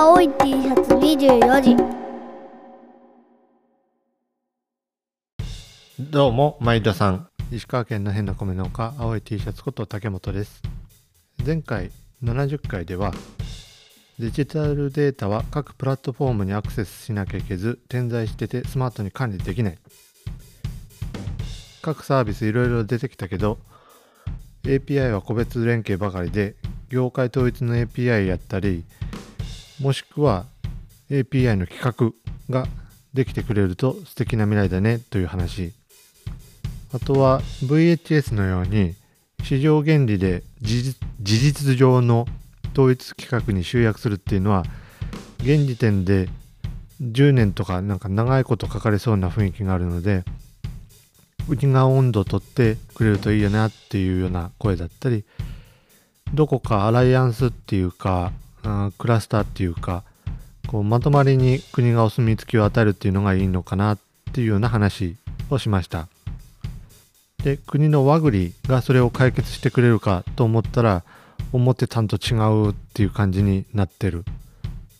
青い T シャツ24時どうも、前田さん。石川県の変な米農家、青い T シャツこと竹本です。前回70回では、デジタルデータは各プラットフォームにアクセスしなきゃいけず、点在しててスマートに管理できない。各サービスいろいろ出てきたけど、API は個別連携ばかりで、業界統一の API やったり、もしくは API の企画ができてくれると素敵な未来だねという話。あとは VHS のように市場原理で事実上の統一規格に集約するっていうのは現時点で10年とかなんか長いことかかりそうな雰囲気があるので内側温度を取ってくれるといいよなっていうような声だったりどこかアライアンスっていうかあクラスターっていうかこうまとまりに国がお墨付きを与えるっていうのがいいのかなっていうような話をしました。で国の和栗がそれを解決してくれるかと思ったら思ってたんと違うっていう感じになってる。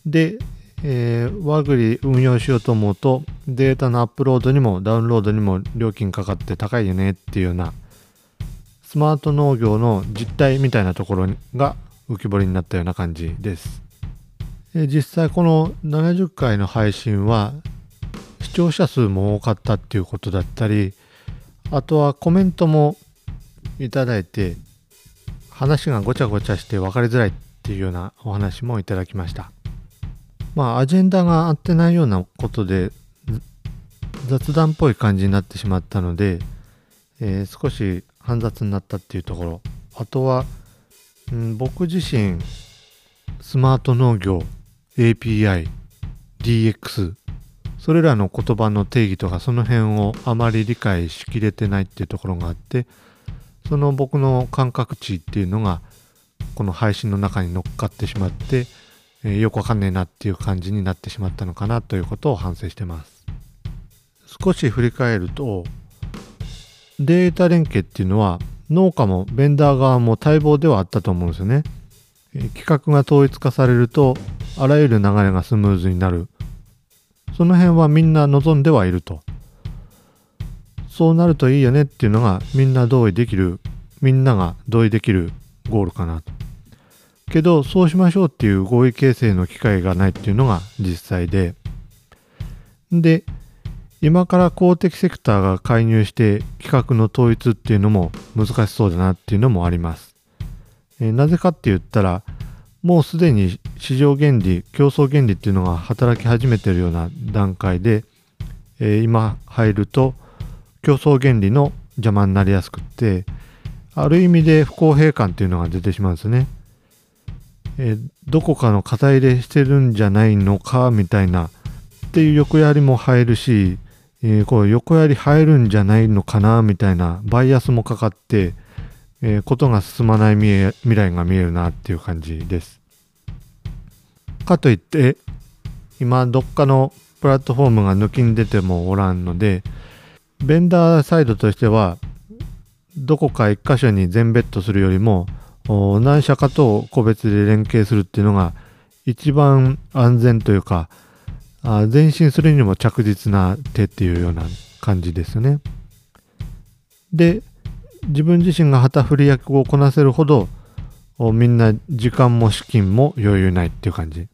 で、えー、和栗運用しようと思うとデータのアップロードにもダウンロードにも料金かかって高いよねっていうようなスマート農業の実態みたいなところが浮き彫りになったような感じです。実際この70回の配信は視聴者数も多かったっていうことだったりあとはコメントもいただいて話がごちゃごちゃして分かりづらいっていうようなお話もいただきましたまあアジェンダが合ってないようなことで雑談っぽい感じになってしまったので、えー少し煩雑になったっていうところあとは、うん僕自身スマート農業 API DX それらの言葉の定義とかその辺をあまり理解しきれてないっていうところがあってその僕の感覚値っていうのがこの配信の中に乗っかってしまって、えーよくわかんねえなっていう感じになってしまったのかなということを反省してます。少し振り返るとデータ連携っていうのは農家もベンダー側も待望ではあったと思うんですよね。え企画が統一化されるとあらゆる流れがスムーズになる。その辺はみんな望んではいると。そうなるといいよねっていうのがみんな同意できる。みんなが同意できるゴールかなと。けどそうしましょうっていう合意形成の機会がないっていうのが実際で。で今から公的セクターが介入して企画の統一っていうのも難しそうだなっていうのもありますえなぜかって言ったらもうすでに市場原理競争原理っていうのが働き始めてるような段階で、えー今入ると競争原理の邪魔になりやすくってある意味で不公平感っていうのが出てしまうんですね。えーどこかの肩入れしてるんじゃないのかみたいなっていう横やりも入るし、えーこう横やり入るんじゃないのかなみたいなバイアスもかかってえーことが進まない未来が見えるなっていう感じです。かといって今どっかのプラットフォームが抜きに出てもおらんのでベンダーサイドとしてはどこか一箇所に全ベットするよりも何社かと個別で連携するっていうのが一番安全というかあ前進するにも着実な手っていうような感じですね。で自分自身が旗振り役をこなせるほどみんな時間も資金も余裕ないっていう感じ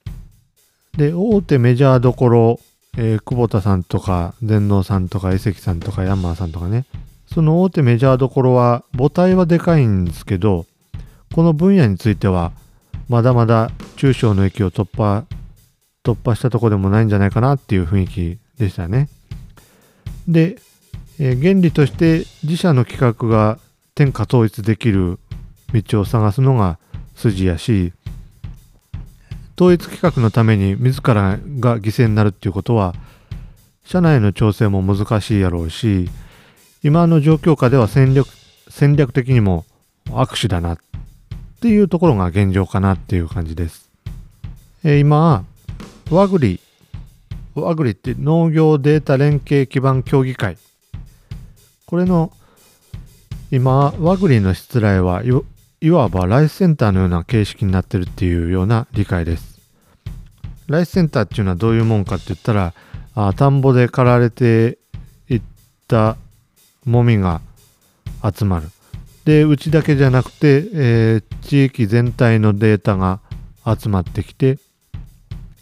で大手メジャーどころ、えー久保田さんとか全農さんとか江関さんとかヤンマーさんとかねその大手メジャーどころは母体はでかいんですけどこの分野についてはまだまだ中小の域を突破突破したとこでもないんじゃないかなっていう雰囲気でしたねでえー原理として自社の企画が天下統一できる道を探すのが筋やし統一企画のために自らが犠牲になるっていうことは社内の調整も難しいやろうし今の状況下では戦略戦略的にも握手だなっていうところが現状かなっていう感じです。えー今和栗和栗って農業データ連携基盤協議会これの今和栗の失礼はいいわばライスセンターのような形式になってるっていうような理解です。ライスセンターっていうのはどういうもんかって言ったらあ田んぼで刈られていったもみが集まるでうちだけじゃなくて、えー地域全体のデータが集まってきて、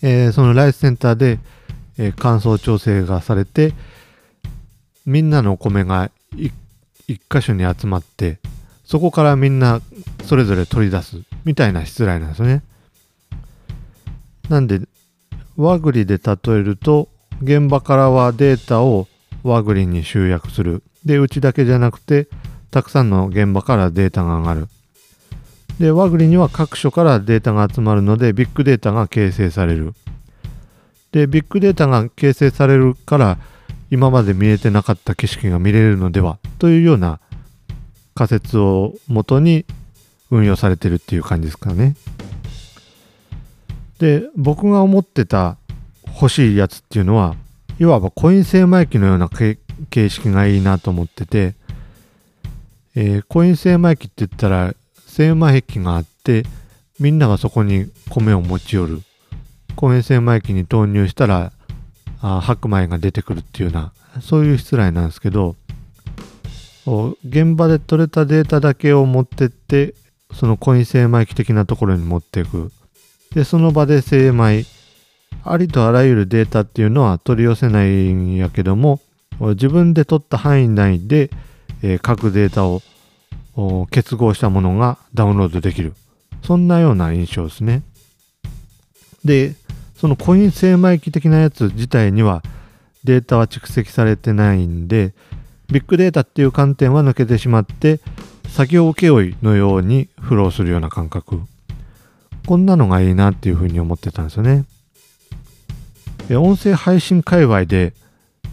えーそのライスセンターで、えー乾燥調整がされてみんなのお米がい一箇所に集まってそこからみんなそれぞれ取り出すみたいな失礼なんですよね。なんで和栗で例えると現場からはデータを和栗に集約するでうちだけじゃなくてたくさんの現場からデータが上がるで和栗には各所からデータが集まるのでビッグデータが形成されるでビッグデータが形成されるから今まで見えてなかった景色が見れるのではというような仮説をもとに運用されてるっていう感じですかね。で僕が思ってた欲しいやつっていうのはいわばコイン精米機のような形式がいいなと思ってて、えーコイン精米機って言ったら精米機があってみんながそこに米を持ち寄る。コイン精米機に投入したらあ白米が出てくるっていうようなそういう失礼なんですけど現場で取れたデータだけを持ってってそのコイン精米機的なところに持っていく。でその場で精米ありとあらゆるデータっていうのは取り寄せないんやけども自分で取った範囲内で、えー各データを結合したものがダウンロードできる。そんなような印象ですね。でそのコイン精米機的なやつ自体にはデータは蓄積されてないんでビッグデータっていう観点は抜けてしまって作業請負のようにフローするような感覚。こんなのがいいなっていうふうに思ってたんですよね。音声配信界隈で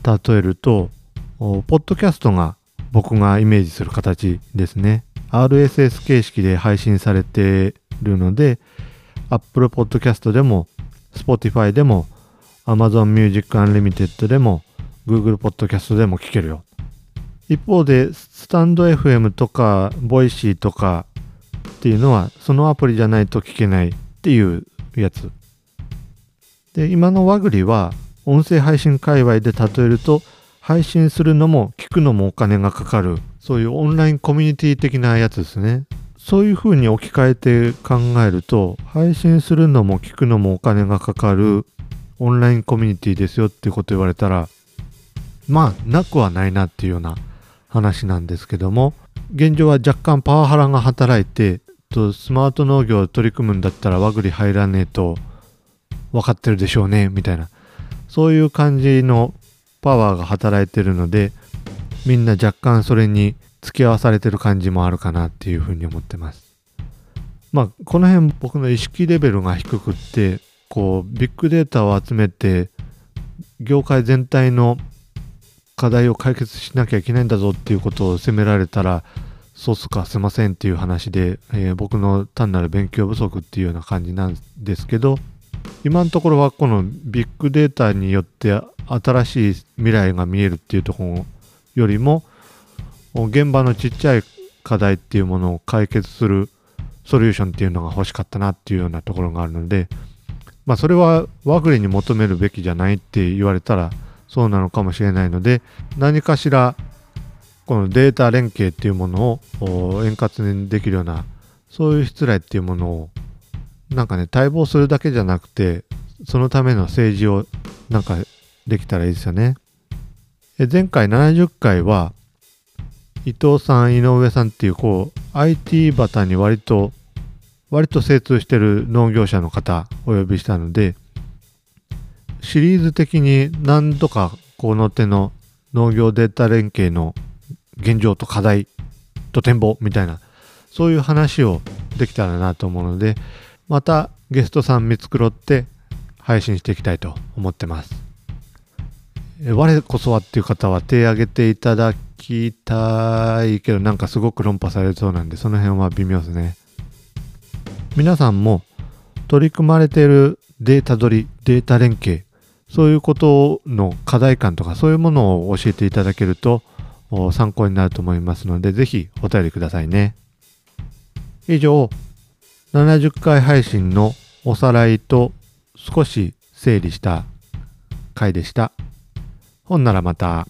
例えるとポッドキャストが僕がイメージする形ですね。RSS 形式で配信されてるので Apple Podcast でも Spotify でも Amazon Music Unlimited でも Google Podcast でも聞けるよ。一方でスタンド FM とか Voicy とかっていうのはそのアプリじゃないと聞けないっていうやつ。で今の和栗は音声配信界隈で例えると配信するのも聞くのもお金がかかる。そういうオンラインコミュニティ的なやつですね。そういうふうに置き換えて考えると配信するのも聞くのもお金がかかるオンラインコミュニティですよっていうこと言われたらまあなくはないなっていうような話なんですけども現状は若干パワハラが働いてとスマート農業を取り組むんだったら和栗入らねえと分かってるでしょうねみたいな。そういう感じのパワーが働いてるのでみんな若干それに付き合わされてる感じもあるかなっていうふうに思ってます。まあこの辺僕の意識レベルが低くってこうビッグデータを集めて業界全体の課題を解決しなきゃいけないんだぞっていうことを責められたらそうすかすいませんっていう話で、えー僕の単なる勉強不足っていうような感じなんですけど今のところはこのビッグデータによって新しい未来が見えるっていうところよりも現場のちっちゃい課題っていうものを解決するソリューションっていうのが欲しかったなっていうようなところがあるのでまあそれは和栗に求めるべきじゃないって言われたらそうなのかもしれないので何かしらこのデータ連携っていうものを円滑にできるようなそういう失礼っていうものをなんかね待望するだけじゃなくてそのための政治をなんかできたらいいですよね。え前回70回は伊藤さん井上さんっていうこう IT バタに割と割と精通してる農業者の方お呼びしたのでシリーズ的に何度かこの手の農業データ連携の現状と課題と展望みたいなそういう話をできたらなと思うのでまたゲストさん見繕って配信していきたいと思ってます。我こそはっていう方は手挙げていただきたいけどなんかすごく論破されそうなんでその辺は微妙ですね。皆さんも取り組まれているデータ取りデータ連携そういうことの課題感とかそういうものを教えていただけると参考になると思いますのでぜひお便りくださいね。以上70回配信のおさらいと少し整理した回でした。ほんならまた。